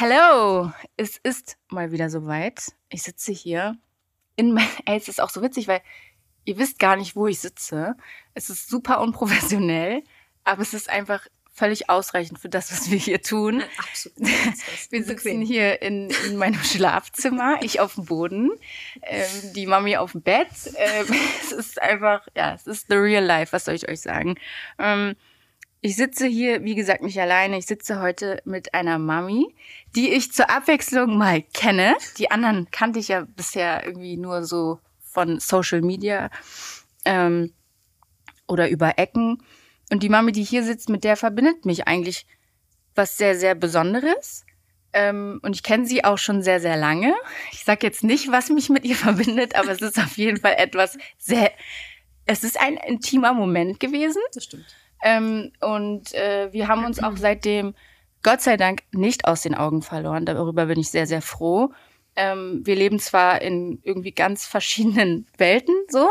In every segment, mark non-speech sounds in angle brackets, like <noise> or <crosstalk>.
Hello, es ist mal wieder soweit. Ich sitze hier in <laughs> mein, ey, es ist auch so witzig, weil ihr wisst gar nicht, wo ich sitze. Es ist super unprofessionell, aber es ist einfach völlig ausreichend für das, was wir hier tun. <laughs> Absolut. Wir sitzen hier in, in meinem <laughs> Schlafzimmer, ich auf dem Boden, ähm, die Mami auf dem Bett. Ähm, es ist einfach, ja, es ist the real life, was soll ich euch sagen. Ähm, ich sitze hier, wie gesagt, nicht alleine. Ich sitze heute mit einer Mami, die ich zur Abwechslung mal kenne. Die anderen kannte ich ja bisher irgendwie nur so von Social Media ähm, oder über Ecken. Und die Mami, die hier sitzt, mit der verbindet mich eigentlich was sehr, sehr Besonderes. Ähm, und ich kenne sie auch schon sehr, sehr lange. Ich sage jetzt nicht, was mich mit ihr <laughs> verbindet, aber es ist auf jeden Fall etwas sehr. Es ist ein intimer Moment gewesen. Das stimmt. Ähm, und äh, wir haben uns auch seitdem Gott sei Dank nicht aus den Augen verloren. Darüber bin ich sehr, sehr froh. Ähm, wir leben zwar in irgendwie ganz verschiedenen Welten so,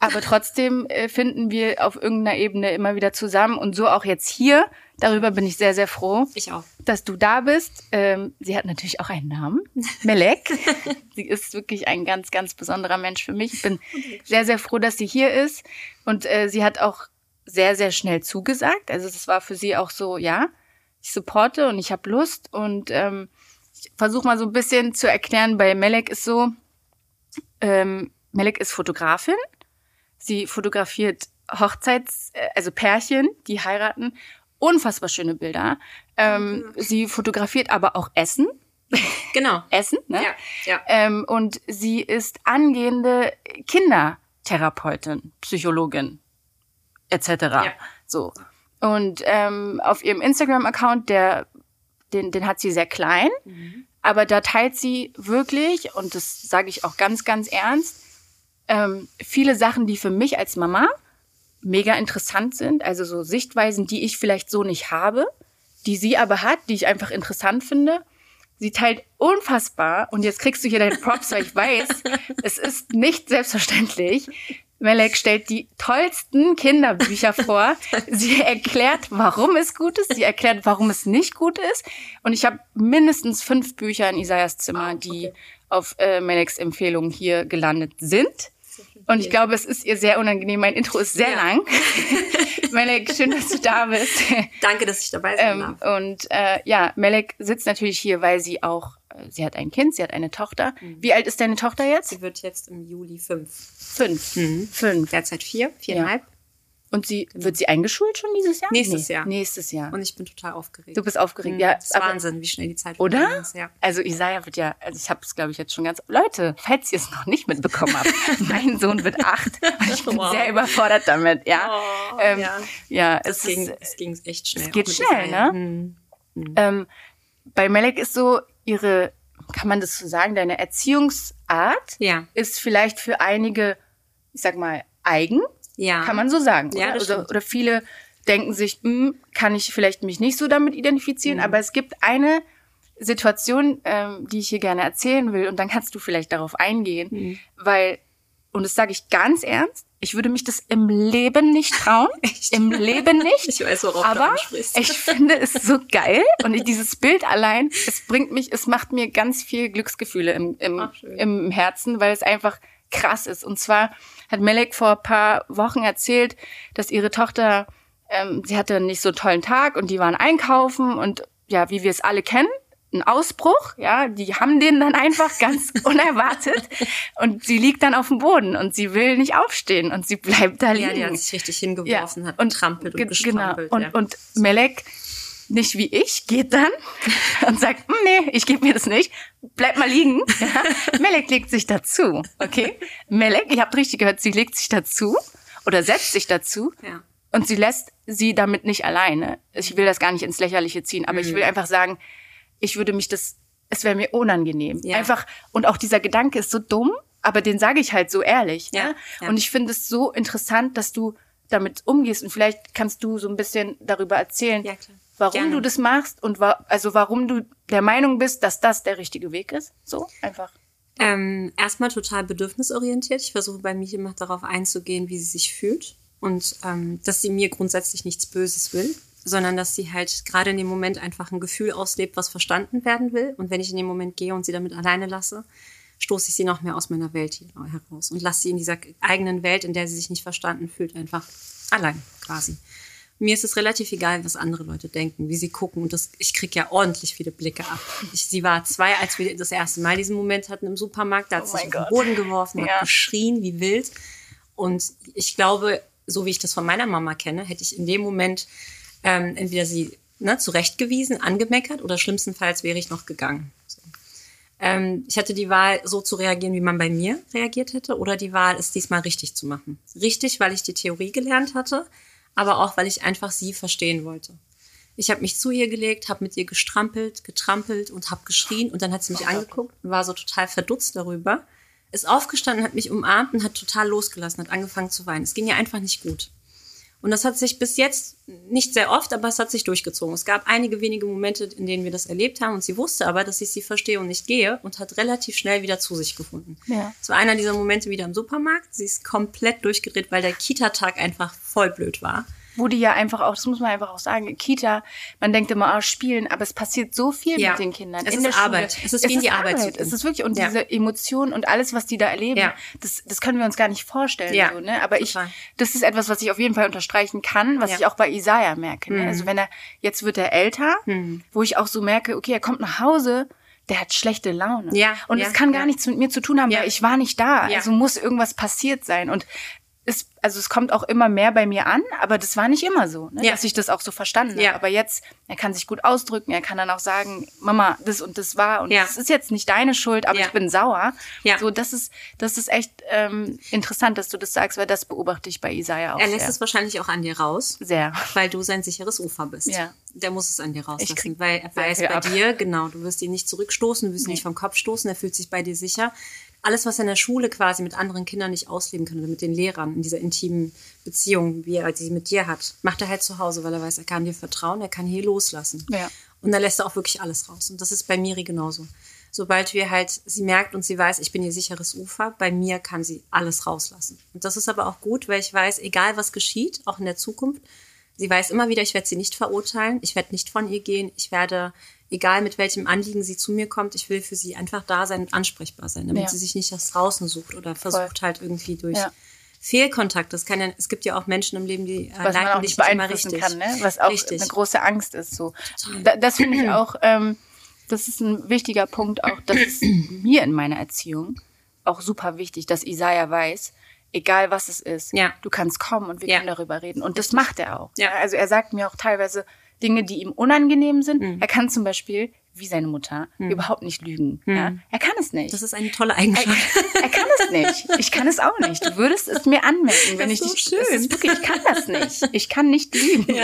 aber trotzdem äh, finden wir auf irgendeiner Ebene immer wieder zusammen und so auch jetzt hier. Darüber bin ich sehr, sehr froh. Ich auch. Dass du da bist. Ähm, sie hat natürlich auch einen Namen. Melek. <laughs> sie ist wirklich ein ganz, ganz besonderer Mensch für mich. Ich bin <laughs> sehr, sehr froh, dass sie hier ist. Und äh, sie hat auch sehr, sehr schnell zugesagt. Also es war für sie auch so, ja, ich supporte und ich habe Lust. Und ähm, ich versuche mal so ein bisschen zu erklären, bei Melek ist so, ähm, Melek ist Fotografin. Sie fotografiert Hochzeits-, äh, also Pärchen, die heiraten. Unfassbar schöne Bilder. Ähm, sie fotografiert aber auch Essen. Genau. <laughs> Essen, ne? Ja, ja. Ähm, und sie ist angehende Kindertherapeutin, Psychologin, etc. Ja. So. Und ähm, auf ihrem Instagram-Account, der, den, den hat sie sehr klein, aber da teilt sie wirklich, und das sage ich auch ganz, ganz ernst, ähm, viele Sachen, die für mich als Mama mega interessant sind, also so Sichtweisen, die ich vielleicht so nicht habe, die sie aber hat, die ich einfach interessant finde. Sie teilt unfassbar, und jetzt kriegst du hier deine Props, weil ich weiß, <laughs> es ist nicht selbstverständlich. Melek stellt die tollsten Kinderbücher <laughs> vor. Sie erklärt, warum es gut ist. Sie erklärt, warum es nicht gut ist. Und ich habe mindestens fünf Bücher in Isaias Zimmer, die auf äh, Meleks Empfehlung hier gelandet sind. Und ich glaube, es ist ihr sehr unangenehm. Mein Intro ist sehr Ja. lang. <laughs> Melek, schön, dass du da bist. Danke, dass ich dabei sein Ähm, darf. und äh, ja, Melek sitzt natürlich hier, weil sie auch, sie hat ein Kind, sie hat eine Tochter. Wie alt ist deine Tochter jetzt? Sie wird jetzt im Juli fünf. Fünf. Mhm. Fünf. Derzeit vier, viereinhalb. Und sie wird sie eingeschult schon dieses Jahr? Nächstes Jahr. Nächstes Jahr. Und ich bin total aufgeregt. du bist aufgeregt, Mhm. ja. Das ist Wahnsinn, wie schnell die Zeit Oder? ist, Ja. Also Isaiah wird ja, also ich habe es glaube ich jetzt schon ganz. Leute, falls ihr es noch nicht mitbekommen habt, <laughs> mein Sohn wird acht und ich bin Wow. sehr überfordert damit, ja. Oh, ähm, ja. ja, Das es ging, ist, es ging echt schnell. es geht schnell, ne? Mhm. ähm, bei Melek ist so ihre, kann man das so sagen, deine Erziehungsart Ja, ist vielleicht für einige, ich sag mal, eigen, ja. kann man so sagen. Ja, oder? oder, oder viele denken sich, hm, kann ich vielleicht mich nicht so damit Mhm. identifizieren, aber es gibt eine Situation, ähm, die ich hier gerne erzählen will und dann kannst du vielleicht darauf eingehen, Mhm. weil, und das sage ich ganz ernst, ich würde mich das im Leben nicht trauen, <laughs> Echt? im Leben nicht. Ich weiß, worauf du aber ich finde es so geil und dieses Bild allein, es bringt mich, es macht mir ganz viel Glücksgefühle im, im, Ach, schön. im Herzen, weil es einfach krass ist. Und zwar hat Melek vor ein paar Wochen erzählt, dass ihre Tochter, ähm, sie hatte nicht so einen tollen Tag und die waren einkaufen und ja, wie wir es alle kennen, ein Ausbruch, ja, die haben den dann einfach ganz <laughs> unerwartet und sie liegt dann auf dem Boden und sie will nicht aufstehen und sie bleibt da liegen. ja, die hat sich richtig hingeworfen, hat und getrampelt und ge- gestrampelt. Genau. Und, ja. und Melek, nicht wie ich, geht dann <laughs> und sagt, "Hm, nee, ich gebe mir das nicht, bleib mal liegen. Ja. Melek legt sich dazu, okay? Melek, ihr habt richtig gehört, sie legt sich dazu oder setzt sich dazu ja. und sie lässt sie damit nicht alleine. Ich will das gar nicht ins Lächerliche ziehen, aber Mhm. ich will einfach sagen, ich würde mich das, es wäre mir unangenehm. Ja. Einfach, und auch dieser Gedanke ist so dumm, aber den sage ich halt so ehrlich. Ja, ne? ja. Und ich finde es so interessant, dass du damit umgehst und vielleicht kannst du so ein bisschen darüber erzählen, Ja, warum Gerne. du das machst und wa also warum du der Meinung bist, dass das der richtige Weg ist. So einfach. Ähm, erstmal total bedürfnisorientiert. Ich versuche bei mir immer darauf einzugehen, wie sie sich fühlt und ähm, dass sie mir grundsätzlich nichts Böses will. Sondern dass sie halt gerade in dem Moment einfach ein Gefühl auslebt, was verstanden werden will. Und wenn ich in dem Moment gehe und sie damit alleine lasse, stoße ich sie noch mehr aus meiner Welt heraus und lasse sie in dieser eigenen Welt, in der sie sich nicht verstanden fühlt, einfach allein quasi. Mir ist es relativ egal, was andere Leute denken, wie sie gucken. Und das, ich kriege ja ordentlich viele Blicke ab. Ich, sie war zwei, als wir das erste Mal diesen Moment hatten im Supermarkt. Da hat Oh sie sich auf den Gott. Boden geworfen, Ja. hat geschrien wie wild. Und ich glaube, so wie ich das von meiner Mama kenne, hätte ich in dem Moment ähm, entweder sie ne, zurechtgewiesen, angemeckert oder schlimmstenfalls wäre ich noch gegangen. So. Ähm, ich hatte die Wahl, so zu reagieren, wie man bei mir reagiert hätte, oder die Wahl, es diesmal richtig zu machen. Richtig, weil ich die Theorie gelernt hatte, aber auch, weil ich einfach sie verstehen wollte. Ich habe mich zu ihr gelegt, habe mit ihr gestrampelt, getrampelt und habe geschrien und dann hat sie mich angeguckt und war so total verdutzt darüber. Ist aufgestanden, hat mich umarmt und hat total losgelassen, hat angefangen zu weinen. Es ging ihr einfach nicht gut. Und das hat sich bis jetzt nicht sehr oft, aber es hat sich durchgezogen. Es gab einige wenige Momente, in denen wir das erlebt haben und sie wusste aber, dass ich sie verstehe und nicht gehe und hat relativ schnell wieder zu sich gefunden. Ja. Es war einer dieser Momente wieder im Supermarkt. Sie ist komplett durchgedreht, weil der Kita-Tag einfach voll blöd war. Wo die ja einfach auch, das muss man einfach auch sagen, Kita, man denkt immer, ah, spielen, aber es passiert so viel Ja. mit den Kindern. Es in ist der Schule. Arbeit. Es ist wie in die Arbeit gehen. Es ist wirklich, und Ja. diese Emotionen und alles, was die da erleben, Ja. das, das können wir uns gar nicht vorstellen. Ja, So, ne? Aber ich, das ist etwas, was ich auf jeden Fall unterstreichen kann, was Ja. Mhm. ich auch bei Isaiah merke. Ne? Also wenn er, jetzt wird er älter, wo ich auch so merke, okay, er kommt nach Hause, der hat schlechte Laune. Ja, und ja, es kann ja. gar nichts mit mir zu tun haben, Ja. weil ich war nicht da. Ja. Also muss irgendwas passiert sein. Und es, also es kommt auch immer mehr bei mir an, aber das war nicht immer so, ne? Ja. dass ich das auch so verstanden Ja. habe. Aber jetzt, er kann sich gut ausdrücken, er kann dann auch sagen, Mama, das und das war und Ja. das ist jetzt nicht deine Schuld, aber ich bin sauer. So, das ist, das ist echt ähm, interessant, dass du das sagst, weil das beobachte ich bei Isaiah auch Er lässt sehr. es wahrscheinlich auch an dir raus, sehr. weil du sein sicheres Ufer bist. Ja. Der muss es an dir rauslassen, weil er weiß bei ab. dir, genau, du wirst ihn nicht zurückstoßen, du wirst ihn nicht vom Kopf stoßen, er fühlt sich bei dir sicher. Alles, was er in der Schule quasi mit anderen Kindern nicht ausleben kann oder mit den Lehrern in dieser intimen Beziehung, wie er sie mit dir hat, macht er halt zu Hause, weil er weiß, er kann dir vertrauen, er kann hier loslassen. Ja. Und dann lässt er auch wirklich alles raus. Und das ist bei Miri genauso. Sobald wir halt, sie merkt und sie weiß, ich bin ihr sicheres Ufer, bei mir kann sie alles rauslassen. Und das ist aber auch gut, weil ich weiß, egal was geschieht, auch in der Zukunft, sie weiß immer wieder, ich werde sie nicht verurteilen, ich werde nicht von ihr gehen, ich werde, egal mit welchem Anliegen sie zu mir kommt, ich will für sie einfach da sein und ansprechbar sein, damit Ja. sie sich nicht das draußen sucht oder versucht halt irgendwie durch Ja. Fehlkontakt. Das kann ja, es gibt ja auch Menschen im Leben, die äh, was man auch nicht beeinflussen richtig. kann, ne? was auch Richtig. eine große Angst ist. So. Da, das finde ich auch, ähm, das ist ein wichtiger Punkt auch, das ist mir in meiner Erziehung auch super wichtig, dass Isaiah weiß, egal was es ist, Ja. du kannst kommen und wir Ja. können darüber reden. Und das macht er auch. Ja. Also er sagt mir auch teilweise Dinge, die ihm unangenehm sind. Mhm. Er kann zum Beispiel, wie seine Mutter, überhaupt nicht lügen. Ja? Er kann es nicht. Das ist eine tolle Eigenschaft. Er kann es nicht. Ich kann es auch nicht. Du würdest es mir anmerken, wenn Das ist ich so dich. schön. Ist wirklich, ich kann das nicht. Ich kann nicht lügen.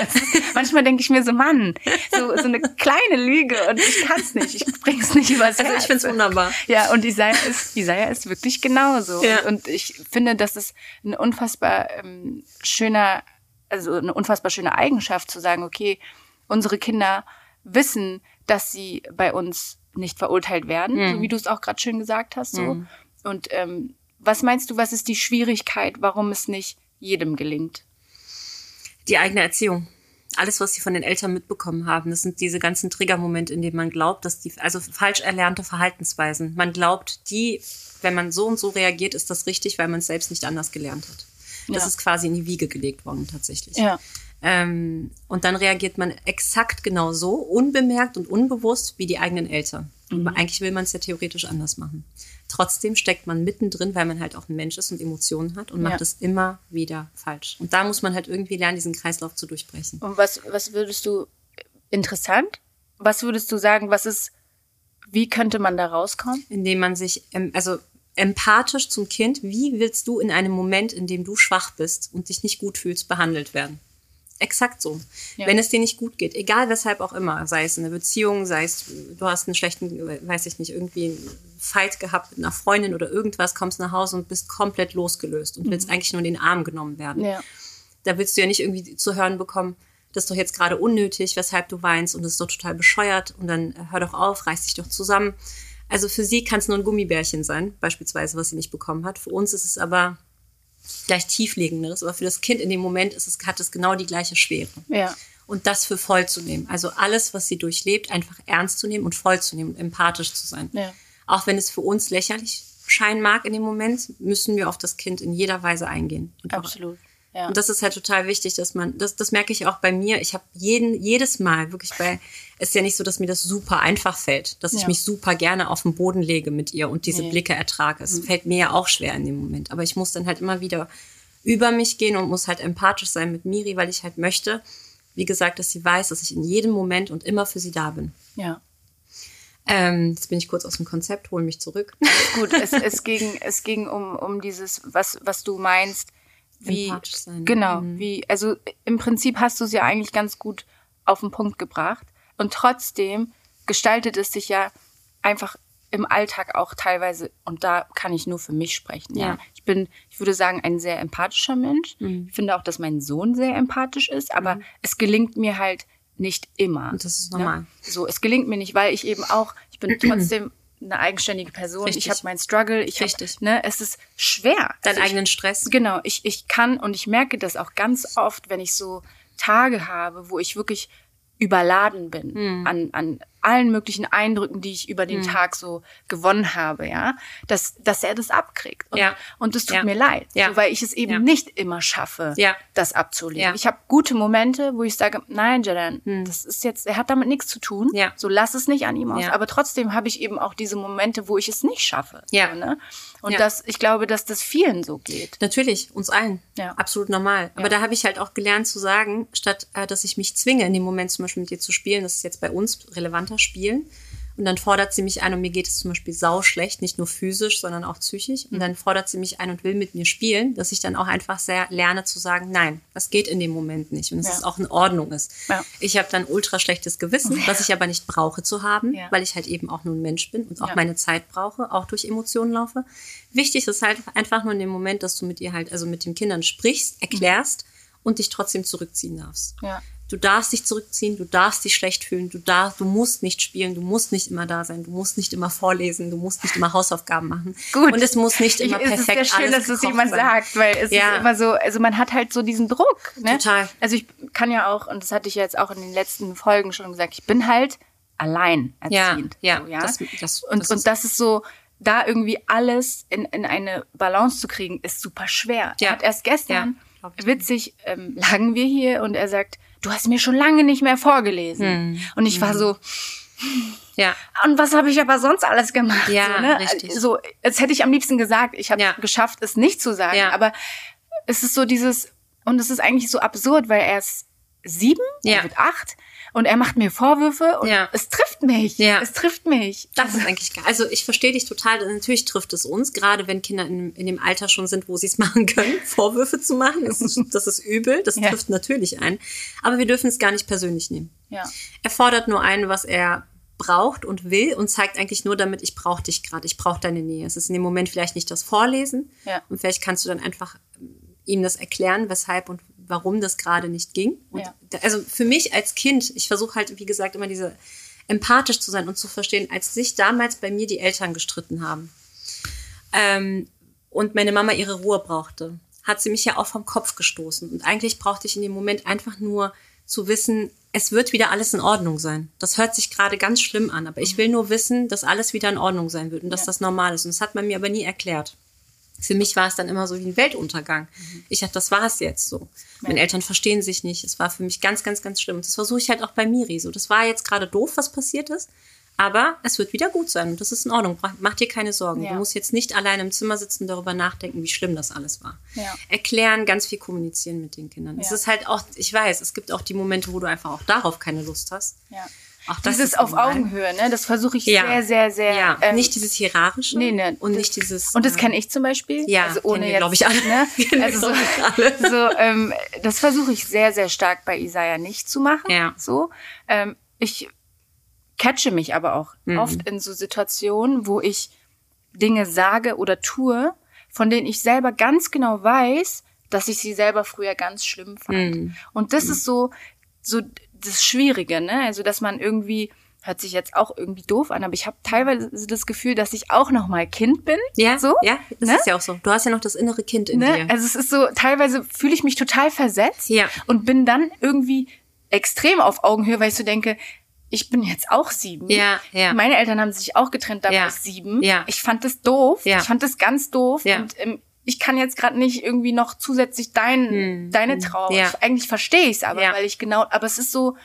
Manchmal denke ich mir so, Mann, so, so eine kleine Lüge und ich kann es nicht. Ich bring's nicht übers Also ich Herz. finde es wunderbar. Ja, und Isaiah ist, Isaiah ist wirklich genauso. Ja. Und, und ich finde, das ist ein unfassbar ähm, schöner, also eine unfassbar schöne Eigenschaft zu sagen, okay, unsere Kinder wissen, dass sie bei uns nicht verurteilt werden, Mhm. so wie du es auch gerade schön gesagt hast. So. Und ähm, was meinst du, was ist die Schwierigkeit, warum es nicht jedem gelingt? Die eigene Erziehung. Alles, was sie von den Eltern mitbekommen haben, das sind diese ganzen Triggermomente, in denen man glaubt, dass die, also falsch erlernte Verhaltensweisen. Man glaubt, die, wenn man so und so reagiert, ist das richtig, weil man es selbst nicht anders gelernt hat. Das Ja. ist quasi in die Wiege gelegt worden, tatsächlich. Ja. Ähm, und dann reagiert man exakt genau so, unbemerkt und unbewusst wie die eigenen Eltern. Und eigentlich will man es ja theoretisch anders machen. Trotzdem steckt man mittendrin, weil man halt auch ein Mensch ist und Emotionen hat und Ja. macht es immer wieder falsch. Und da muss man halt irgendwie lernen, diesen Kreislauf zu durchbrechen. Und was, was würdest du, interessant, was würdest du sagen, was ist, wie könnte man da rauskommen? Indem man sich, also empathisch zum Kind, wie willst du in einem Moment, in dem du schwach bist und dich nicht gut fühlst, behandelt werden? Exakt so. Ja. Wenn es dir nicht gut geht, egal weshalb auch immer, sei es in einer Beziehung, sei es, du hast einen schlechten, weiß ich nicht, irgendwie einen Fight gehabt mit einer Freundin oder irgendwas, kommst nach Hause und bist komplett losgelöst und willst eigentlich nur in den Arm genommen werden. Mhm. Ja. Da willst du ja nicht irgendwie zu hören bekommen, das ist doch jetzt gerade unnötig, weshalb du weinst und das ist doch total bescheuert und dann äh, hör doch auf, reiß dich doch zusammen. Also für sie kann es nur ein Gummibärchen sein, beispielsweise, was sie nicht bekommen hat. Für uns ist es aber gleich tiefliegenderes, aber für das Kind in dem Moment ist es, hat es genau die gleiche Schwere. Ja. und das für voll zu nehmen. Also alles, was sie durchlebt, einfach ernst zu nehmen und voll zu nehmen und empathisch zu sein. Ja. Auch wenn es für uns lächerlich scheinen mag in dem Moment, müssen wir auf das Kind in jeder Weise eingehen. Und auch- Absolut. Ja. und das ist halt total wichtig, dass man, das, das merke ich auch bei mir. Ich habe jeden, jedes Mal wirklich bei, es ist ja nicht so, dass mir das super einfach fällt, dass ich Ja. mich super gerne auf den Boden lege mit ihr und diese Nee. Mhm. Blicke ertrage. Es fällt mir ja auch schwer in dem Moment. Aber ich muss dann halt immer wieder über mich gehen und muss halt empathisch sein mit Miri, weil ich halt möchte, wie gesagt, dass sie weiß, dass ich in jedem Moment und immer für sie da bin. ja. Ähm, jetzt bin ich kurz aus dem Konzept, hole mich zurück. Gut, es, es ging, es ging um, um dieses, was, was du meinst, wie, Empathisch sein. genau, wie, also im Prinzip hast du es ja eigentlich ganz gut auf den Punkt gebracht. Und trotzdem gestaltet es sich ja einfach im Alltag auch teilweise, und da kann ich nur für mich sprechen, ja. Ja. Ich bin, ich würde sagen, ein sehr empathischer Mensch. Ich finde auch, dass mein Sohn sehr empathisch ist, aber es gelingt mir halt nicht immer. Und das ist normal. Ne? So, es gelingt mir nicht, weil ich eben auch, ich bin <clears throat> trotzdem eine eigenständige Person. Richtig. Ich habe meinen Struggle. Ich hab, Richtig. ne, es ist schwer. Deinen Also ich, eigenen Stress. Genau, ich, ich kann und ich merke das auch ganz oft, wenn ich so Tage habe, wo ich wirklich überladen bin Hm. an, an allen möglichen Eindrücken, die ich über den Tag so gewonnen habe, ja, dass, dass er das abkriegt. Und, Ja. und das tut Ja. mir leid, Ja. so, weil ich es eben Ja. nicht immer schaffe, Ja. das abzulegen. Ja. Ich habe gute Momente, wo ich sage, nein, Jadan, das ist jetzt, er hat damit nichts zu tun, Ja. so lass es nicht an ihm aus. Aber trotzdem habe ich eben auch diese Momente, wo ich es nicht schaffe. Ja. So, ne? Und Ja. das, ich glaube, dass das vielen so geht. Natürlich, uns allen. Ja. Absolut normal. Aber Ja. da habe ich halt auch gelernt zu sagen, statt äh, dass ich mich zwinge, in dem Moment zum Beispiel mit dir zu spielen, das ist jetzt bei uns relevanter Spielen. Und dann fordert sie mich ein und mir geht es zum Beispiel sau schlecht, nicht nur physisch, sondern auch psychisch. Mhm. Und dann fordert sie mich ein und will mit mir spielen, dass ich dann auch einfach sehr lerne zu sagen, nein, das geht in dem Moment nicht und dass Ja. es auch in Ordnung ist. Ja. Ich habe dann ultra schlechtes Gewissen, was ich aber nicht brauche zu haben, Ja. weil ich halt eben auch nur ein Mensch bin und auch meine Zeit brauche, auch durch Emotionen laufe. Wichtig ist halt einfach nur in dem Moment, dass du mit ihr halt, also mit den Kindern sprichst, erklärst und dich trotzdem zurückziehen darfst. Ja. Du darfst dich zurückziehen, du darfst dich schlecht fühlen, du darfst, du musst nicht spielen, du musst nicht immer da sein, du musst nicht immer vorlesen, du musst nicht immer Hausaufgaben machen. Gut. Und es muss nicht immer ich, perfekt Es ist sehr schön, dass es jemand sein. sagt, weil es Ja. ist immer so, also man hat halt so diesen Druck. Ne? Total. Also ich kann ja auch, und das hatte ich jetzt auch in den letzten Folgen schon gesagt, ich bin halt allein Ja, erziehend. ja, so, ja? das- das- und, das und ist- das ist so, da irgendwie alles in, in eine Balance zu kriegen, ist super schwer. Ja. Hat erst gestern, Ja. Witzig, ähm, lagen wir hier und er sagt, du hast mir schon lange nicht mehr vorgelesen. Hm. Und ich war so, Ja, und was habe ich aber sonst alles gemacht? Ja, so, ne? richtig. so, jetzt hätte ich am liebsten gesagt, ich habe Ja. geschafft, es nicht zu sagen. Ja. Aber es ist so dieses, und es ist eigentlich so absurd, weil er ist sieben, Ja. er wird acht und er macht mir Vorwürfe und Ja. es trifft mich. Ja. Es trifft mich. Das ist eigentlich geil. Also ich verstehe dich total. Natürlich trifft es uns, gerade wenn Kinder in, in dem Alter schon sind, wo sie es <laughs> machen können, Vorwürfe zu machen. Das ist, <laughs> das ist übel. Das Ja. trifft natürlich ein. Aber wir dürfen es gar nicht persönlich nehmen. Ja. Er fordert nur ein, was er braucht und will und zeigt eigentlich nur damit, ich brauche dich gerade, ich brauche deine Nähe. Es ist in dem Moment vielleicht nicht das Vorlesen Ja. und vielleicht kannst du dann einfach ähm, ihm das erklären, weshalb und warum das gerade nicht ging. Und Ja. also für mich als Kind, ich versuche halt, wie gesagt, immer diese empathisch zu sein und zu verstehen, als sich damals bei mir die Eltern gestritten haben ähm, und meine Mama ihre Ruhe brauchte, hat sie mich ja auch vom Kopf gestoßen. Und eigentlich brauchte ich in dem Moment einfach nur zu wissen, es wird wieder alles in Ordnung sein. Das hört sich gerade ganz schlimm an, aber ich will nur wissen, dass alles wieder in Ordnung sein wird und dass das normal ist. Und das hat man mir aber nie erklärt. Für mich war es dann immer so wie ein Weltuntergang. Ich dachte, das war es jetzt so. Meine Eltern verstehen sich nicht. Es war für mich ganz, ganz, ganz schlimm. Und das versuche ich halt auch bei Miri so. Das war jetzt gerade doof, was passiert ist. Aber es wird wieder gut sein und das ist in Ordnung. Mach- dir keine Sorgen. Ja. Du musst jetzt nicht allein im Zimmer sitzen und darüber nachdenken, wie schlimm das alles war. Ja. Erklären, ganz viel kommunizieren mit den Kindern. Es Ja. ist halt auch, ich weiß, es gibt auch die Momente, wo du einfach auch darauf keine Lust hast. ja. Das Dieses ist auf. Augenhöhe, ne? Das versuche ich Ja. sehr, sehr, sehr. Ja, ähm, nicht dieses hierarchische Nee, nee. und das- nicht dieses. Und das äh, kenne ich zum Beispiel. Ja, also ohne jetzt, <laughs> glaub ich, alle. Ne? Also so, so ähm, das versuche ich sehr, sehr stark bei Isaiah nicht zu machen. Ja. So, ähm, ich catche mich aber auch Mhm. oft in so Situationen, wo ich Dinge sage oder tue, von denen ich selber ganz genau weiß, dass ich sie selber früher ganz schlimm fand. Mhm. Und das ist so, so das Schwierige, ne? Also, dass man irgendwie, hört sich jetzt auch irgendwie doof an, aber ich habe teilweise das Gefühl, dass ich auch noch mal Kind bin. Ja, so. ja, das ne? ist ja auch so. Du hast ja noch das innere Kind in Ne? dir. Also es ist so, teilweise fühle ich mich total versetzt Ja. und bin dann irgendwie extrem auf Augenhöhe, weil ich so denke, ich bin jetzt auch sieben. Ja, ja. Meine Eltern haben sich auch getrennt, da Ja. war ich sieben. Ja. Ich fand das doof. Ja. Ich fand das ganz doof. Ja. Und ähm, ich kann jetzt gerade nicht irgendwie noch zusätzlich dein, Hm. deine Trauer. Ja. Ich, eigentlich verstehe ich es aber, Ja. weil ich genau, aber es ist so,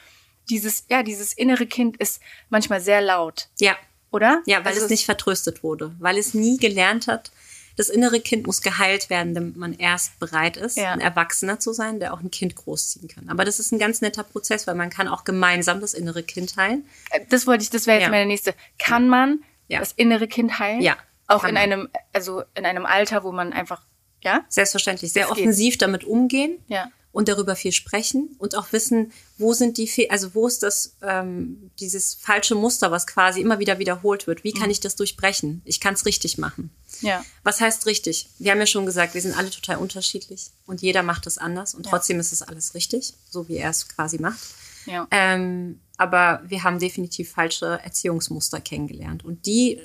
dieses, ja, dieses innere Kind ist manchmal sehr laut, Ja, oder? ja, weil Also es nicht vertröstet wurde, weil es nie gelernt hat. Das innere Kind muss geheilt werden, damit man erst bereit ist, Ja. ein Erwachsener zu sein, der auch ein Kind großziehen kann. Aber das ist ein ganz netter Prozess, weil man kann auch gemeinsam das innere Kind heilen. Äh, Das wollte ich, das wäre jetzt Ja. meine nächste. Kann man Ja. das innere Kind heilen? Ja, Auch in einem, also in einem Alter, wo man einfach, ja? Selbstverständlich, sehr Das geht. offensiv damit umgehen. Ja. und darüber viel sprechen und auch wissen, wo sind die, Fe also wo ist das ähm, dieses falsche Muster, was quasi immer wieder wiederholt wird. Wie Mhm. kann ich das durchbrechen? Ich kann es richtig machen. Ja. Was heißt richtig? Wir haben ja schon gesagt, wir sind alle total unterschiedlich und jeder macht es anders und trotzdem ist es alles richtig, so wie er es quasi macht. Ja. Ähm, aber wir haben definitiv falsche Erziehungsmuster kennengelernt und die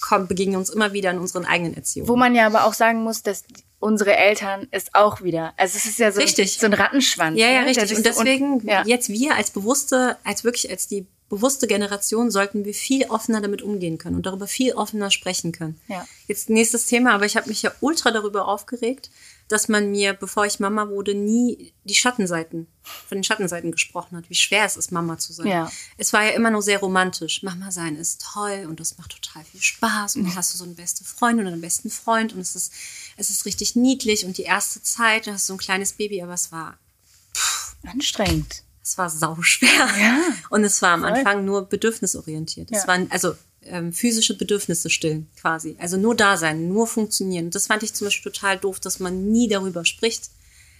kommen, begegnen uns immer wieder in unseren eigenen Erziehungen. Wo man ja aber auch sagen muss, dass unsere Eltern es auch wieder, also es ist ja so, Richtig. so ein Rattenschwanz. Ja, ja, ne, richtig. Und deswegen, ja. jetzt wir als bewusste, als wirklich als die bewusste Generation, sollten wir viel offener damit umgehen können und darüber viel offener sprechen können. Ja. Jetzt nächstes Thema, aber ich habe mich ja ultra darüber aufgeregt, dass man mir, bevor ich Mama wurde, nie die Schattenseiten, von den Schattenseiten gesprochen hat, wie schwer es ist, Mama zu sein. Ja. Es war ja immer nur sehr romantisch. Mama sein ist toll und das macht total viel Spaß und dann hast du so eine beste Freundin oder einen besten Freund und es ist, es ist richtig niedlich und die erste Zeit, da hast du so ein kleines Baby, aber es war Anstrengend. es war sauschwer. Ja. Und es war am Voll. Anfang nur bedürfnisorientiert. Es Ja. waren also ähm, physische Bedürfnisse stillen quasi. Also nur da sein, nur funktionieren. Das fand ich zum Beispiel total doof, dass man nie darüber spricht.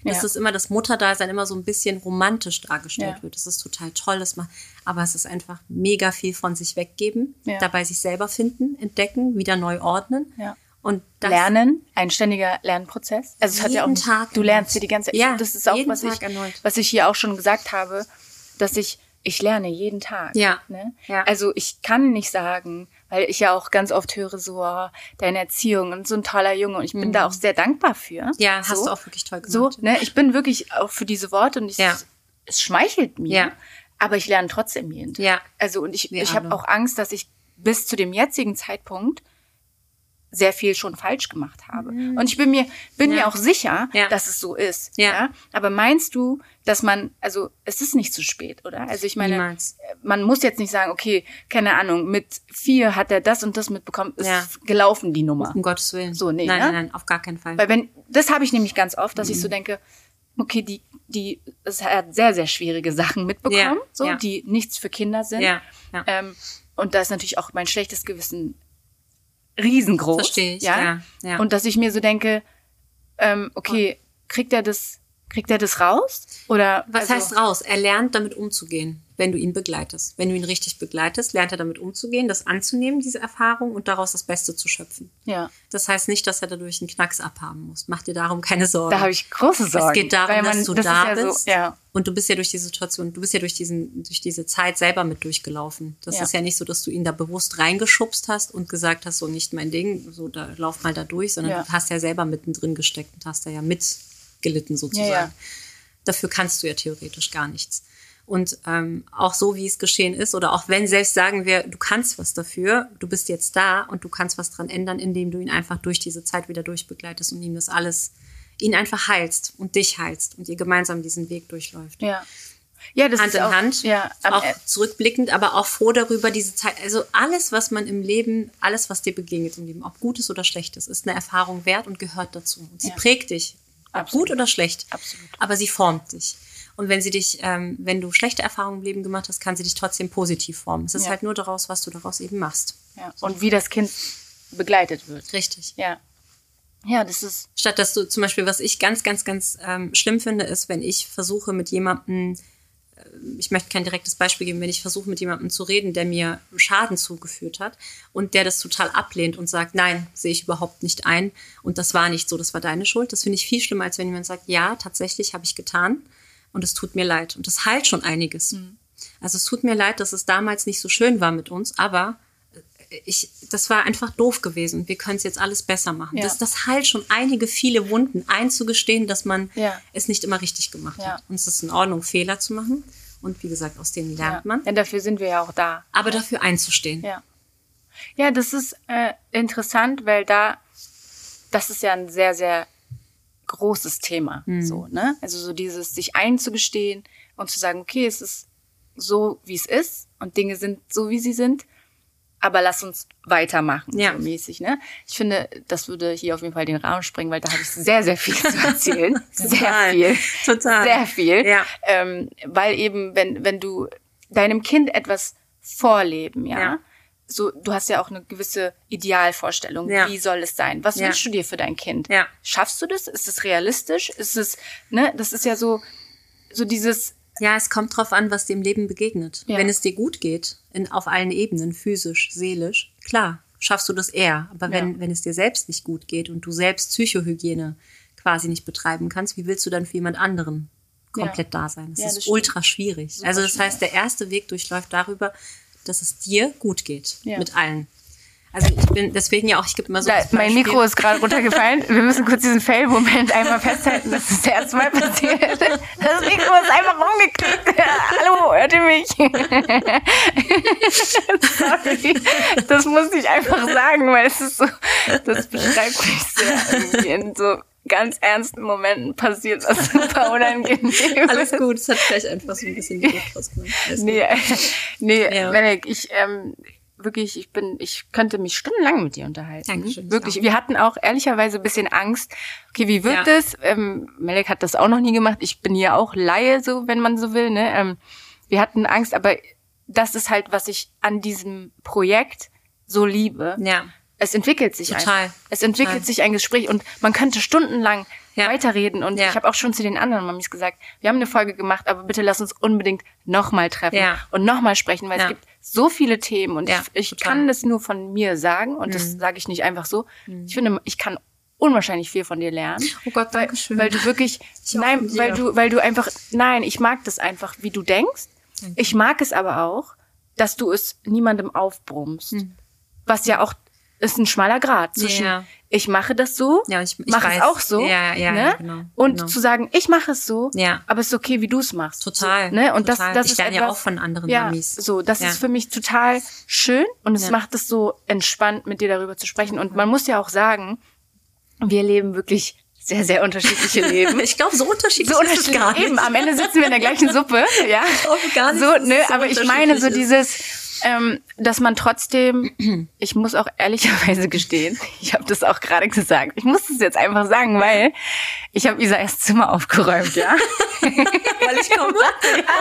Dass Ja. das immer das Mutterdasein immer so ein bisschen romantisch dargestellt Ja. wird. Das ist total toll, dass man, aber es ist einfach mega viel von sich weggeben, Ja. dabei sich selber finden, entdecken, wieder neu ordnen. Ja. Und das, Lernen, ein ständiger Lernprozess. Also es hat ja auch Jeden Tag du lernst hier die ganze Ja, das ist auch was Tag ich erneut. was ich hier auch schon gesagt habe, dass ich ich lerne jeden Tag. Ja, Ne? ja. Also ich kann nicht sagen, weil ich ja auch ganz oft höre so oh, deine Erziehung und so ein toller Junge und ich bin da auch sehr dankbar für. Mhm. Ja, hast so. du auch wirklich toll So, gemacht. ne, ich bin wirklich auch für diese Worte und ich, Ja. es schmeichelt mir. Ja. Aber ich lerne trotzdem jeden Tag. Ja. Also und ich, Wir ich habe auch Angst, dass ich bis zu dem jetzigen Zeitpunkt sehr viel schon falsch gemacht habe. Und ich bin mir bin Mhm. Ja. mir auch sicher, Ja. dass es so ist. Ja. Aber meinst du, dass man, also es ist nicht zu spät, oder? Also ich meine, Niemals. man muss jetzt nicht sagen, okay, keine Ahnung, mit vier hat er das und das mitbekommen, ist Ja. gelaufen die Nummer. Um Gottes Willen. So, nee, nein, ne? nein, nein, auf gar keinen Fall. Weil wenn, das habe ich nämlich ganz oft, dass ich Mhm. so denke, okay, die, die, es hat sehr, sehr schwierige Sachen mitbekommen, Ja, so, ja. die nichts für Kinder sind. Ja, ja. Ähm, und da ist natürlich auch mein schlechtes Gewissen riesengroß. Verstehe ich, ja? ja, ja. Und dass ich mir so denke, ähm, okay, kriegt er das, kriegt er das raus? Oder Was also, heißt raus? Er lernt damit umzugehen, wenn du ihn begleitest. Wenn du ihn richtig begleitest, lernt er damit umzugehen, das anzunehmen, diese Erfahrung und daraus das Beste zu schöpfen. Ja, Das heißt nicht, dass er dadurch einen Knacks abhaben muss. Mach dir darum keine Sorgen. da habe ich große Sorgen. Es geht darum, man, dass du das da ja bist. So, ja, Und du bist ja durch die Situation, du bist ja durch diesen, durch diese Zeit selber mit durchgelaufen. Das Ja. ist ja nicht so, dass du ihn da bewusst reingeschubst hast und gesagt hast, so nicht mein Ding, so da lauf mal da durch, sondern du hast ja selber mittendrin gesteckt und hast da ja mitgelitten sozusagen. Ja, ja. Dafür kannst du ja theoretisch gar nichts. Und ähm, auch so, wie es geschehen ist, oder auch wenn selbst sagen wir, du kannst was dafür, du bist jetzt da und du kannst was dran ändern, indem du ihn einfach durch diese Zeit wieder durchbegleitest und ihm das alles, ihn einfach heilst und dich heilst und ihr gemeinsam diesen Weg durchläuft. ja. Ja, das Hand ist in auch, Hand, Ja, am auch E- zurückblickend, aber auch froh darüber, diese Zeit. Also alles, was man im Leben, alles, was dir begegnet im Leben, ob Gutes oder Schlechtes, ist eine Erfahrung wert und gehört dazu. Und sie Ja. prägt dich, Absolut. gut oder schlecht. Absolut. Aber sie formt dich. Und wenn sie dich, ähm, wenn du schlechte Erfahrungen im Leben gemacht hast, kann sie dich trotzdem positiv formen. Es ist Ja. halt nur daraus, was du daraus eben machst. ja. Und wie das Kind begleitet wird. Richtig. Ja. Ja, das ist, Statt dass du zum Beispiel, was ich ganz, ganz, ganz ähm, schlimm finde, ist, wenn ich versuche mit jemandem, ich möchte kein direktes Beispiel geben, wenn ich versuche mit jemandem zu reden, der mir Schaden zugeführt hat und der das total ablehnt und sagt, nein, sehe ich überhaupt nicht ein und das war nicht so, das war deine Schuld. Das finde ich viel schlimmer, als wenn jemand sagt, ja, tatsächlich habe ich getan und es tut mir leid. Und das heilt schon einiges. Also es tut mir leid, dass es damals nicht so schön war mit uns, aber ich, das war einfach doof gewesen. Wir können es jetzt alles besser machen. Ja. Das, das heilt schon einige, viele Wunden, einzugestehen, dass man Ja. es nicht immer richtig gemacht Ja. hat. Und es ist in Ordnung, Fehler zu machen. Und wie gesagt, aus denen lernt man. ja, dafür sind wir ja auch da. Aber dafür einzustehen. Ja. Ja, das ist äh, interessant, weil da, das ist ja ein sehr, sehr großes Thema. So, ne? Also so dieses, sich einzugestehen und zu sagen, okay, es ist so, wie es ist und Dinge sind so, wie sie sind, aber lass uns weitermachen, Ja. so mäßig, ne? Ich finde, das würde hier auf jeden Fall den Rahmen sprengen, weil da habe ich sehr, sehr viel zu erzählen. <laughs> sehr Total. viel. Total. Sehr viel. Ja. Ähm, weil eben, wenn, wenn du deinem Kind etwas vorleben, ja, Ja. so, du hast ja auch eine gewisse Idealvorstellung. Ja. Wie soll es sein? Was wünschst du dir für dein Kind? Ja. Schaffst du das? Ist es realistisch? Ist es, ne, das ist ja so, so dieses, Ja, es kommt drauf an, was im Leben begegnet. Ja. Wenn es dir gut geht, in, auf allen Ebenen, physisch, seelisch, klar, schaffst du das eher. Aber wenn, Ja. wenn es dir selbst nicht gut geht und du selbst Psychohygiene quasi nicht betreiben kannst, wie willst du dann für jemand anderen komplett da sein? Das Ja, ist das stimmt. ultra schwierig. also das heißt, der erste Weg durchläuft darüber, dass es dir gut geht Ja. mit allen. Also ich bin deswegen ja auch, ich gebe immer so da, mein Mikro ist gerade runtergefallen. Wir müssen kurz diesen Fail-Moment einmal festhalten. Das ist das erste Mal passiert. Das Mikro ist einfach umgeknickt. Hallo, hört ihr mich? Sorry. Das musste ich einfach sagen, weil es ist so, das beschreibt mich sehr irgendwie in so ganz ernsten Momenten passiert was super unangenehm Alles ist. gut, es hat vielleicht einfach so ein bisschen die Druck rausgenommen. Nee, nee, Ja. Melek, ich, ähm, wirklich, ich bin, ich könnte mich stundenlang mit dir unterhalten. Dankeschön, Wirklich. Wir hatten auch ehrlicherweise ein bisschen Angst. Okay, wie wird Ja. es? Ähm, Melek hat das auch noch nie gemacht. Ich bin ja auch Laie, so, wenn man so will, ne? Ähm, wir hatten Angst, aber das ist halt, was ich an diesem Projekt so liebe. Ja. Es entwickelt sich Total. einfach. Es entwickelt Total. sich ein Gespräch und man könnte stundenlang Ja. weiterreden. Und Ja. ich habe auch schon zu den anderen Mamis gesagt, wir haben eine Folge gemacht, aber bitte lass uns unbedingt nochmal treffen Ja. und nochmal sprechen, weil es gibt so viele Themen und Ja, ich, ich kann das nur von mir sagen und das Mhm. sage ich nicht einfach so. Ich finde, ich kann unwahrscheinlich viel von dir lernen. Oh Gott, danke schön. weil du wirklich, <laughs> Ich nein, weil du, weil du einfach, nein, ich mag das einfach, wie du denkst. Ich mag es aber auch, dass du es niemandem aufbrummst. Was ja auch ist ein schmaler Grad zwischen. Ja. ich mache das so, Ja, ich- ich mache weiß. es auch so, Ja, ja, ne? ja, genau, und genau. zu sagen, ich mache es so, Ja. aber es ist okay, wie du es machst. Total, So, ne? Und total. das, das Ich ist lerne ja auch von anderen ja, Mamis. So, das ist für mich total schön und es macht es so entspannt, mit dir darüber zu sprechen. Und man muss ja auch sagen, wir leben wirklich sehr, sehr unterschiedliche <laughs> Leben. Ich glaube, so unterschiedlich so ist es unterschiedlich. gar nicht. Eben, am Ende sitzen wir in der gleichen Suppe, <laughs> ja. hoffe gar nicht, so, ne, so aber ich meine so unterschiedlich dieses, ähm, dass man trotzdem, <clears throat> ich muss auch ehrlicherweise gestehen, ich habe das auch gerade gesagt, ich muss das jetzt einfach sagen, weil ich habe Isaias Zimmer aufgeräumt, ja. <laughs> Weil ich komme.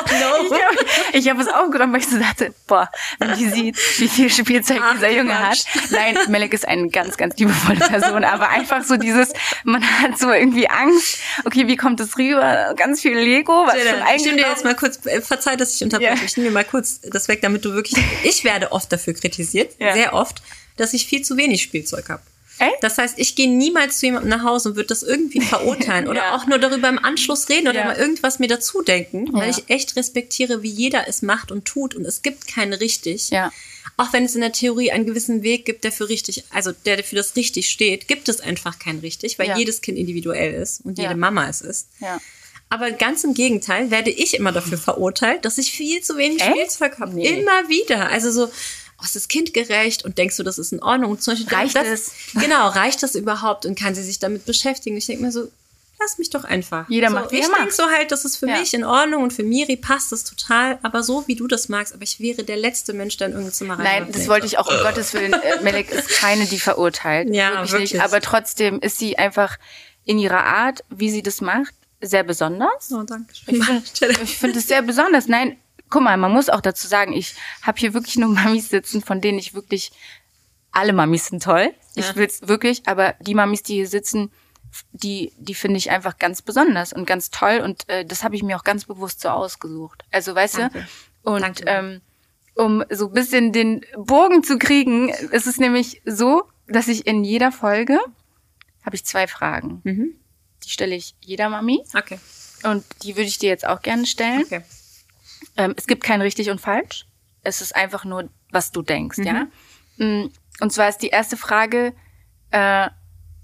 Ich habe ich hab es aufgeräumt, weil ich so dachte, boah, wenn die sieht, wie viel Spielzeug Ach, dieser Junge Quatsch. hat. <laughs> Nein, Melek ist eine ganz, ganz liebevolle Person, aber einfach so dieses, man hat so irgendwie Angst, okay, wie kommt das rüber? Ganz viel Lego, was schon Ich nehme dir jetzt mal kurz, äh, verzeih, dass ich unterbreche, Ja. ich nehme dir mal kurz das weg, damit du wirklich, ich werde oft dafür kritisiert, Ja. sehr oft, dass ich viel zu wenig Spielzeug habe. Echt? Das heißt, ich gehe niemals zu jemandem nach Hause und würde das irgendwie verurteilen <laughs> oder Ja. auch nur darüber im Anschluss reden oder Ja. mal irgendwas mir dazu denken, weil Ja. ich echt respektiere, wie jeder es macht und tut und es gibt kein richtig. Auch wenn es in der Theorie einen gewissen Weg gibt, der für richtig, also der für das richtig steht, gibt es einfach kein richtig, weil jedes Kind individuell ist und jede Mama es ist. Aber ganz im Gegenteil werde ich immer dafür verurteilt, dass ich viel zu wenig Echt? Spielzeug habe. Nee. Immer wieder. Also so, oh, ist das kindgerecht und denkst du, das ist in Ordnung? Und zum Beispiel, Reicht das, es? Genau, reicht das überhaupt und kann sie sich damit beschäftigen? Ich denke mir so, lass mich doch einfach. Jeder so, macht, wie Ich er so halt, das ist für Ja. mich in Ordnung und für Miri passt das total, aber so wie du das magst. Aber ich wäre der letzte Mensch, der in irgendein Zimmer rein Nein, das wollte ich auch, um Gottes Willen, äh, <laughs> Melek ist keine, die verurteilt. Ja, wirklich, wirklich. nicht. Aber trotzdem ist sie einfach in ihrer Art, wie sie das macht, sehr besonders. Oh, danke Ich finde <laughs> ich finde es sehr besonders. Nein, guck mal, man muss auch dazu sagen, ich habe hier wirklich nur <laughs> Mamis sitzen, von denen ich wirklich, alle Mamis sind toll. Ich Ja. will's wirklich, aber die Mamis, die hier sitzen, die, die finde ich einfach ganz besonders und ganz toll und äh, das habe ich mir auch ganz bewusst so ausgesucht. Also weißt Danke. du? Und Danke. ähm, um so ein bisschen den Bogen zu kriegen, ist es nämlich so, dass ich in jeder Folge habe ich zwei Fragen. Mhm. Die stelle ich jeder Mami Okay, und die würde ich dir jetzt auch gerne stellen. okay. Ähm, es gibt kein richtig und falsch. Es ist einfach nur, was du denkst, ja. Mm, Und zwar ist die erste Frage, äh,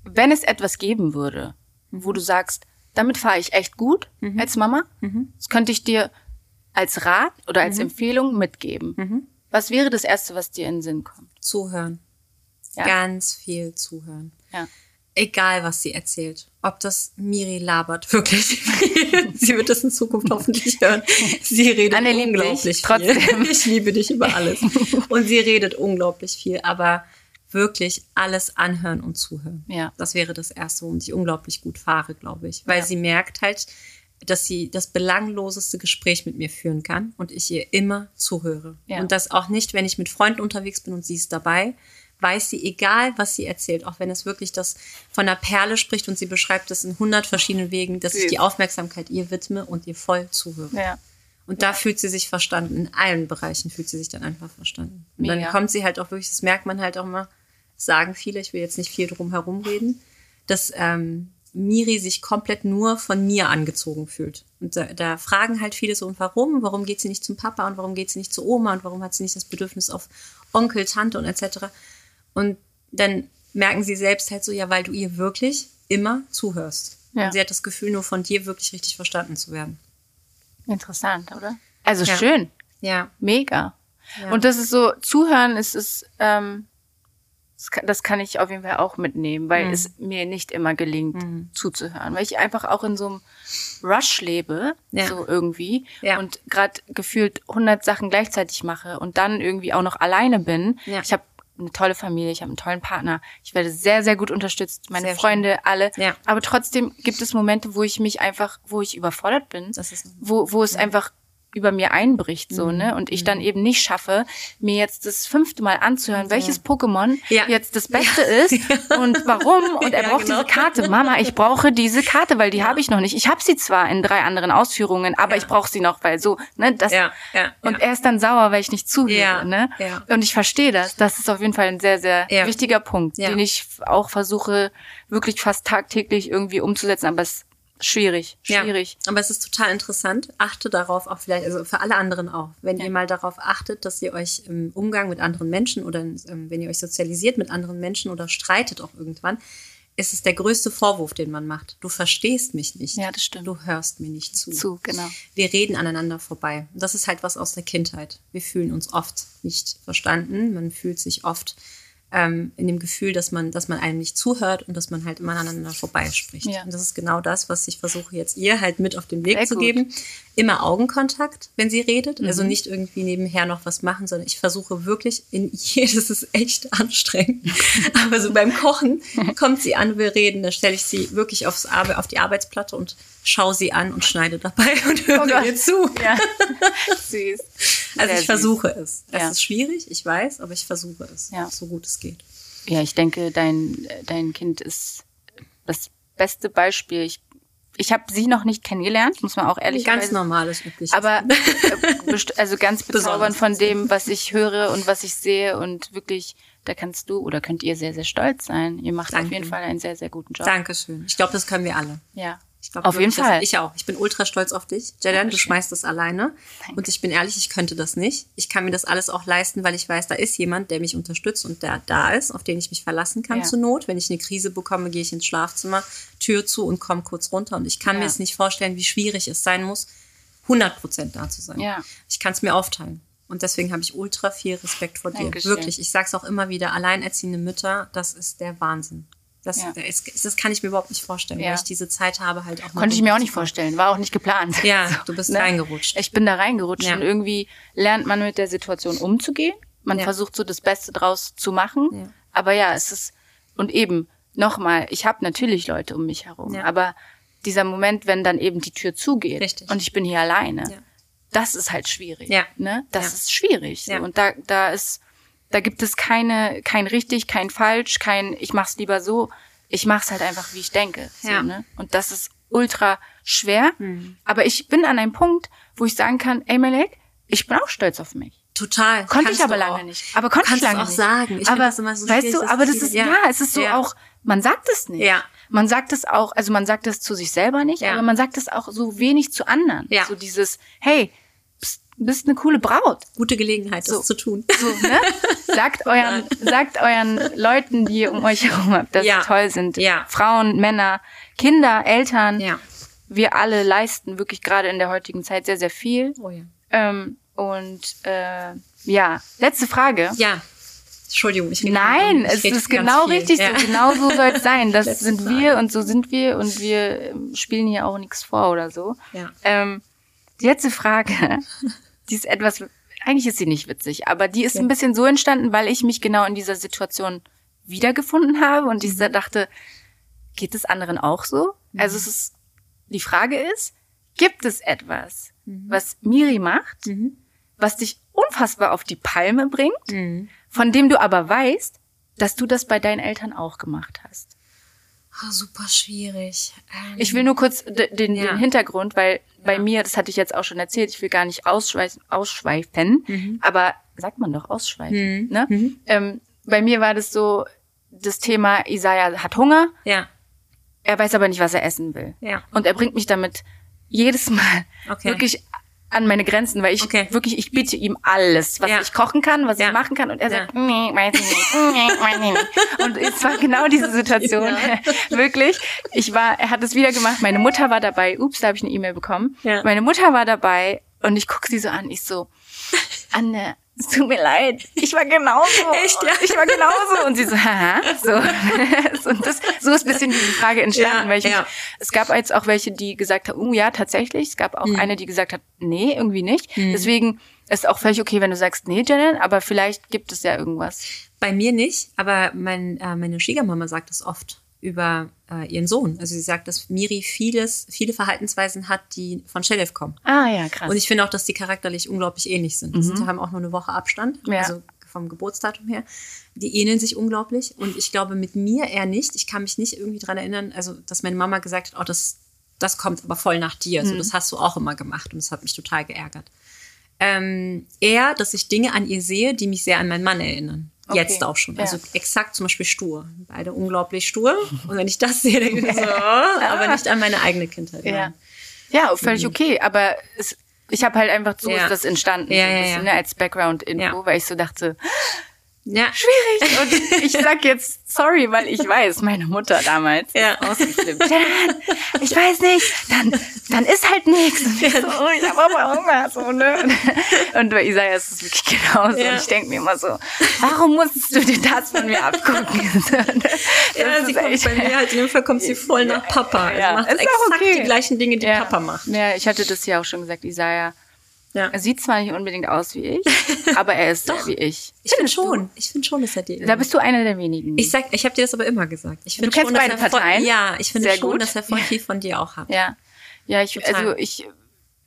wenn es etwas geben würde, wo du sagst, damit fahre ich echt gut als Mama, das könnte ich dir als Rat oder als Empfehlung mitgeben. Was wäre das Erste, was dir in den Sinn kommt? Zuhören. Ja. Ganz viel zuhören. Ja. Egal, was sie erzählt. Ob das Miri labert, wirklich. <laughs> sie wird das in Zukunft hoffentlich hören. Sie redet Anne unglaublich dich, viel. trotzdem. <laughs> Ich liebe dich über alles. <laughs> Und sie redet unglaublich viel, aber wirklich alles anhören und zuhören. Ja. Das wäre das Erste, womit ich unglaublich gut fahre, glaube ich. Weil Ja. sie merkt halt, dass sie das belangloseste Gespräch mit mir führen kann und ich ihr immer zuhöre. Ja. Und das auch nicht, wenn ich mit Freunden unterwegs bin und sie ist dabei, weiß sie, egal was sie erzählt, auch wenn es wirklich das von einer Perle spricht und sie beschreibt es in hundert verschiedenen Wegen, dass ich die Aufmerksamkeit ihr widme und ihr voll zuhöre. Ja. Und da fühlt sie sich verstanden. In allen Bereichen fühlt sie sich dann einfach verstanden. Und dann Mega. kommt sie halt auch wirklich, das merkt man halt auch mal, sagen viele, ich will jetzt nicht viel drum herum reden, dass ähm, Miri sich komplett nur von mir angezogen fühlt. Und da, da fragen halt viele so, und warum? Warum geht sie nicht zum Papa und warum geht sie nicht zu Oma und warum hat sie nicht das Bedürfnis auf Onkel, Tante und etc. Und dann merken sie selbst halt so, ja, weil du ihr wirklich immer zuhörst. Ja. Und sie hat das Gefühl, nur von dir wirklich richtig verstanden zu werden. Interessant, oder? Also Ja. schön. Ja. Mega. Ja. Und das ist so, zuhören ist es, ähm, das kann, das kann ich auf jeden Fall auch mitnehmen, weil Mhm. es mir nicht immer gelingt, zuzuhören. Weil ich einfach auch in so einem Rush lebe, Ja. so irgendwie, Ja. und gerade gefühlt 100 Sachen gleichzeitig mache und dann irgendwie auch noch alleine bin. Ja. Ich habe eine tolle Familie, ich habe einen tollen Partner, ich werde sehr, sehr gut unterstützt, meine Sehr schön. Freunde, alle. Ja. Aber trotzdem gibt es Momente, wo ich mich einfach, wo ich überfordert bin Das ist wo, wo es einfach über mir einbricht, so, Mhm. ne? Und ich dann eben nicht schaffe, mir jetzt das fünfte Mal anzuhören, welches Pokémon Ja. jetzt das Beste <laughs> ist und warum. Und er Ja, braucht genau. diese Karte. Mama, ich brauche diese Karte, weil die habe ich noch nicht. Ich habe sie zwar in drei anderen Ausführungen, aber ich brauche sie noch, weil so, ne? Das, Ja, ja, und ja. er ist dann sauer, weil ich nicht zuhöre, Ja, ne? ja. Und ich verstehe das. Das ist auf jeden Fall ein sehr, sehr Ja. wichtiger Punkt, Ja. den ich auch versuche, wirklich fast tagtäglich irgendwie umzusetzen, aber es schwierig, schwierig. Ja, aber es ist total interessant. Achte darauf auch vielleicht, also für alle anderen auch, wenn ihr mal darauf achtet, dass ihr euch im Umgang mit anderen Menschen oder ähm, wenn ihr euch sozialisiert mit anderen Menschen oder streitet auch irgendwann, ist es der größte Vorwurf, den man macht. Du verstehst mich nicht. Ja, das stimmt. Du hörst mir nicht zu. Zu, genau. Wir reden aneinander vorbei. Und das ist halt was aus der Kindheit. Wir fühlen uns oft nicht verstanden. Man fühlt sich oft ähm, in dem Gefühl, dass man, dass man einem nicht zuhört und dass man halt immer aneinander vorbeispricht. Ja. Und das ist genau das, was ich versuche jetzt ihr halt mit auf den Weg Sehr zu gut. geben. Immer Augenkontakt, wenn sie redet. Mhm. Also nicht irgendwie nebenher noch was machen, sondern ich versuche wirklich in jedes <laughs> ist echt anstrengend. <laughs> Aber so beim Kochen <laughs> kommt sie an, will reden, dann stelle ich sie wirklich aufs Arbe auf die Arbeitsplatte und schaue sie an und schneide dabei und höre Oh ihr zu. Ja. Süß. Also Sehr ich versuche es. Ja. Es ist schwierig, ich weiß, aber ich versuche es, Ja. so gut es geht. Ja, ich denke, dein, dein Kind ist das beste Beispiel. Ich, ich habe sie noch nicht kennengelernt, muss man auch ehrlich Ganz normales, übliches. Aber äh, <laughs> also ganz bezaubernd von dem, was ich höre und was ich sehe und wirklich, da kannst du oder könnt ihr sehr, sehr stolz sein. Ihr macht auf Danke. jeden Fall einen sehr, sehr guten Job. Dankeschön. Ich glaube, das können wir alle. Ja. Ich glaub Auf jeden Fall. Ich auch. Ich bin ultra stolz auf dich. Jadan, du schmeißt das alleine. Und ich bin ehrlich, ich könnte das nicht. Ich kann mir das alles auch leisten, weil ich weiß, da ist jemand, der mich unterstützt und der da ist, auf den ich mich verlassen kann Ja. zur Not. Wenn ich eine Krise bekomme, gehe ich ins Schlafzimmer, Tür zu und komme kurz runter. Und ich kann Ja. mir es nicht vorstellen, wie schwierig es sein muss, 100 Prozent da zu sein. Ja. Ich kann es mir aufteilen. Und deswegen habe ich ultra viel Respekt vor dir. Dankeschön. Wirklich. Ich sage es auch immer wieder, alleinerziehende Mütter, das ist der Wahnsinn. Das, Ja. das, das kann ich mir überhaupt nicht vorstellen, Ja. weil ich diese Zeit habe halt auch Konnte ich mir auch nicht vorstellen, war auch nicht geplant. Ja, <laughs> du bist ne? reingerutscht. Ich bin da reingerutscht Ja. und irgendwie lernt man mit der Situation umzugehen. Man versucht so das Beste draus zu machen. Aber ja, es ist, und eben, nochmal, ich habe natürlich Leute um mich herum, aber dieser Moment, wenn dann eben die Tür zugeht Richtig. und ich bin hier alleine, das ist halt schwierig. Ja. Ne? Das ist schwierig. So. Ja. Und da, da ist, da gibt es keine, kein richtig, kein falsch, kein, ich mach's lieber so. Ich mach's halt einfach, wie ich denke. So, Ja. ne? Und das ist ultra schwer. Aber ich bin an einem Punkt, wo ich sagen kann, ey Melek, ich bin auch stolz auf mich. Total. Konnte ich aber lange auch. nicht. Aber konnte ich lange auch nicht. sagen. Ich aber das immer so weißt du, aber das ist ja. ja. es ist so Ja. auch. Man sagt es nicht. Ja. Man sagt es auch, also man sagt es zu sich selber nicht, Ja. aber man sagt es auch so wenig zu anderen. Ja. So dieses, hey, pst, bist eine coole Braut. Gute Gelegenheit, das So. zu tun. So, ne? <laughs> Sagt euren, sagt euren Leuten, die ihr um euch herum habt, dass Ja. sie toll sind. Ja. Frauen, Männer, Kinder, Eltern. Ja. Wir alle leisten wirklich gerade in der heutigen Zeit sehr, sehr viel. Oh ja. Ähm, und äh, ja, letzte Frage. Ja. Entschuldigung, ich rede Nein, ich es rede ist genau viel. richtig Ja. so. Genau so soll es sein. Das Letzte sind Frage. wir und so sind wir und wir ähm, spielen hier auch nichts vor oder so. Ja. Ähm, die letzte Frage, <laughs> die ist etwas, eigentlich ist sie nicht witzig, aber die ist ein bisschen so entstanden, weil ich mich genau in dieser Situation wiedergefunden habe und Mhm. ich dachte, geht es anderen auch so? Also es ist, die Frage ist, gibt es etwas, Mhm. was Miri macht, was dich unfassbar auf die Palme bringt, Mhm. von dem du aber weißt, dass du das bei deinen Eltern auch gemacht hast? Ah, super schwierig. Ähm, Ich will nur kurz den, Ja. den Hintergrund, weil bei Ja. mir, das hatte ich jetzt auch schon erzählt, ich will gar nicht ausschweifen, ausschweifen aber sagt man doch ausschweifen, Mhm. ne? Mhm. Ähm, bei mir war das so, das Thema, Isaiah hat Hunger, Ja. er weiß aber nicht, was er essen will. Ja. Und er bringt mich damit jedes Mal Okay. wirklich an meine Grenzen, weil ich Okay. wirklich, ich biete ihm alles, was Ja. ich kochen kann, was Ja. ich machen kann. Und er Ja. sagt, nee, weiß ich nicht, nee, <laughs> weiß ich nicht. Und es war genau diese Situation. <laughs> wirklich. Ich war, er hat es wieder gemacht. Meine Mutter war dabei. Ups, da habe ich eine E-Mail bekommen. Meine Mutter war dabei und ich gucke sie so an. Ich so, Anne, es tut mir leid. Ich war genauso. Echt, ja? Ich war genauso. Und sie so, haha. So. <laughs> und das, so ist ein bisschen diese Frage entstanden, Ja, weil ich ja. mich, es gab jetzt auch welche, die gesagt haben, oh ja, tatsächlich. Es gab auch Hm. eine, die gesagt hat, nee, irgendwie nicht. Deswegen ist auch völlig okay, wenn du sagst, nee, Janet, aber vielleicht gibt es ja irgendwas. Bei mir nicht, aber mein, äh, meine Schwiegermama sagt das oft über äh, ihren Sohn. Also sie sagt, dass Miri vieles, viele Verhaltensweisen hat, die von Shelev kommen. Ah ja, krass. Und ich finde auch, dass die charakterlich unglaublich ähnlich sind. Die sind, haben auch nur eine Woche Abstand, Mhm. Ja. also vom Geburtsdatum her. Die ähneln sich unglaublich. Und ich glaube, mit mir eher nicht. Ich kann mich nicht irgendwie dran erinnern, also dass meine Mama gesagt hat, oh, das, das kommt aber voll nach dir. Mhm. So, das hast du auch immer gemacht. Und das hat mich total geärgert. Ähm, eher, dass ich Dinge an ihr sehe, die mich sehr an meinen Mann erinnern. Okay. Jetzt auch schon. Also Ja. exakt zum Beispiel stur. Beide unglaublich stur. Und wenn ich das sehe, denke ich so, <laughs> oh, aber nicht an meine eigene Kindheit. ja. Ja, völlig okay, aber es, ich habe halt einfach so Mhm. Ja. ist das entstanden, Ja, so bisschen, ne, als Background-Info, weil ich so dachte, Ja. schwierig. Und <laughs> ich sag jetzt sorry, weil ich weiß, meine Mutter damals Ja. ausgeflippt. Ich weiß nicht, dann, dann ist halt nichts. Und ich so, oh, ich habe aber Hunger. So, ne? Und bei Isaiah ist es wirklich genauso. Ja. Und ich denke mir immer so, warum musstest du dir das von mir abgucken? <laughs> Ja, Das sie kommt bei mir halt in dem Fall kommt sie voll nach Papa. Also Ja, macht ist auch exakt okay. die gleichen Dinge, die ja. Papa macht. Ja, ich hatte das ja auch schon gesagt, Isaiah. Ja. Er sieht zwar nicht unbedingt aus wie ich, <laughs> aber er ist sehr wie ich. Ich finde schon. Ich finde schon, dass er die. Da bist du einer der wenigen. ich sag, ich habe dir das aber immer gesagt. Ich finde Du kennst schon, dass beide er voll, Parteien? Ja, ich finde Sehr schon, gut. dass er voll viel von dir auch hat. Ja. Ja, ich, Total. also ich,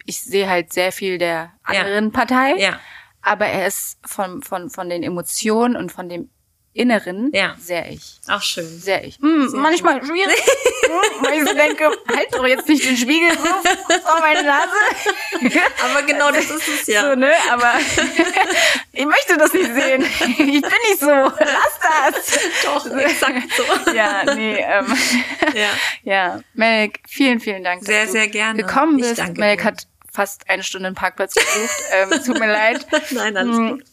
ich sehe halt sehr viel der Ja. anderen Partei. Ja. Aber er ist von, von, von den Emotionen und von dem Inneren Ja. sehr ich. Auch schön. Sehr ich. Hm, manchmal schwierig. <laughs> Hm, weil ich so denke, halt doch jetzt nicht den Spiegel so vor meine Nase. <laughs> Aber genau das ist es ja. So, ne? Aber <laughs> ich möchte das nicht sehen. Ich bin nicht so. Lass das. Doch, exakt so. Ja, nee, ähm, Ja. ja. Melk, vielen, vielen Dank. dass Sehr, du sehr gerne. Gekommen Ich bist. danke Melk hat fast eine Stunde einen Parkplatz gesucht. ähm, tut mir leid. Nein, alles Hm, gut.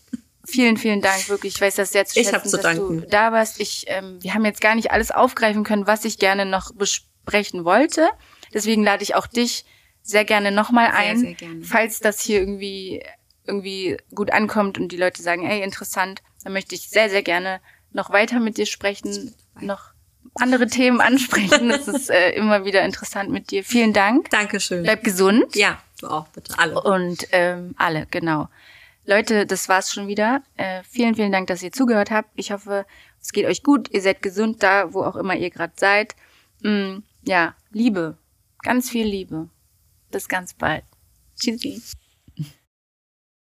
Vielen, vielen Dank, wirklich. Ich weiß das sehr zu Ich schätzen, hab zu dass du danken. da warst. Ich, ähm, wir haben jetzt gar nicht alles aufgreifen können, was ich gerne noch besprechen wollte. Deswegen lade ich auch dich sehr gerne nochmal Sehr, ein, sehr gerne. falls das hier irgendwie irgendwie gut ankommt und die Leute sagen, ey, interessant, dann möchte ich sehr, sehr gerne noch weiter mit dir sprechen, noch andere Themen ansprechen. Das ist äh, immer wieder interessant mit dir. Vielen Dank. Dankeschön. Bleib gesund. Ja, du auch, bitte. Alle. Und ähm, alle, genau. Leute, das war's schon wieder. Äh, vielen, vielen Dank, dass ihr zugehört habt. Ich hoffe, es geht euch gut. Ihr seid gesund da, wo auch immer ihr gerade seid. Mm, ja, Liebe. Ganz viel Liebe. Bis ganz bald. Tschüssi.